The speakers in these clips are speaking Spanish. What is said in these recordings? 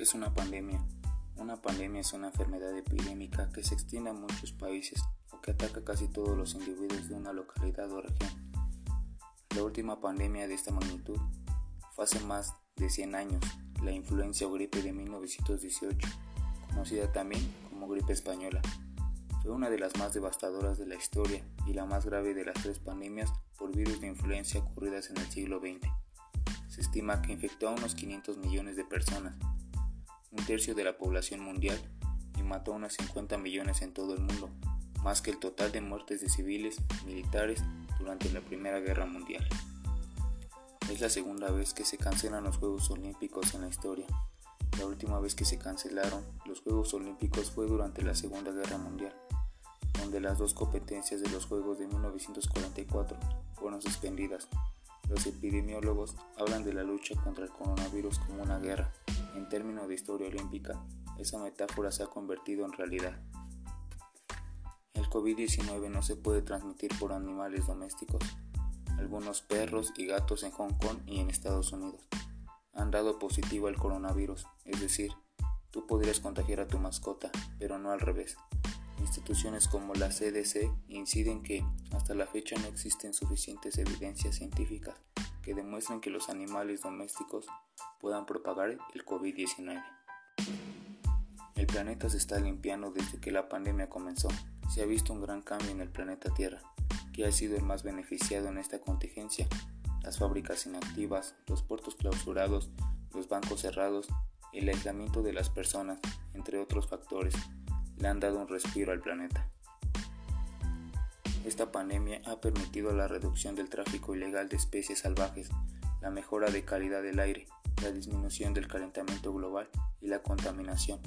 ¿Qué es una pandemia? Una pandemia es una enfermedad epidémica que se extiende a muchos países o que ataca casi todos los individuos de una localidad o región. La última pandemia de esta magnitud fue hace más de 100 años, la influencia o gripe de 1918, conocida también como gripe española. Fue una de las más devastadoras de la historia y la más grave de las tres pandemias por virus de influencia ocurridas en el siglo XX. Se estima que infectó a unos 500 millones de personas un tercio de la población mundial y mató a unos 50 millones en todo el mundo, más que el total de muertes de civiles militares durante la Primera Guerra Mundial. Es la segunda vez que se cancelan los Juegos Olímpicos en la historia. La última vez que se cancelaron los Juegos Olímpicos fue durante la Segunda Guerra Mundial, donde las dos competencias de los Juegos de 1944 fueron suspendidas. Los epidemiólogos hablan de la lucha contra el coronavirus como una guerra, en términos de historia olímpica, esa metáfora se ha convertido en realidad. El COVID-19 no se puede transmitir por animales domésticos. Algunos perros y gatos en Hong Kong y en Estados Unidos han dado positivo al coronavirus, es decir, tú podrías contagiar a tu mascota, pero no al revés. Instituciones como la CDC inciden que hasta la fecha no existen suficientes evidencias científicas que demuestren que los animales domésticos puedan propagar el COVID-19. El planeta se está limpiando desde que la pandemia comenzó. Se ha visto un gran cambio en el planeta Tierra, que ha sido el más beneficiado en esta contingencia. Las fábricas inactivas, los puertos clausurados, los bancos cerrados, el aislamiento de las personas, entre otros factores, le han dado un respiro al planeta. Esta pandemia ha permitido la reducción del tráfico ilegal de especies salvajes, la mejora de calidad del aire, la disminución del calentamiento global y la contaminación,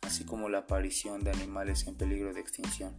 así como la aparición de animales en peligro de extinción.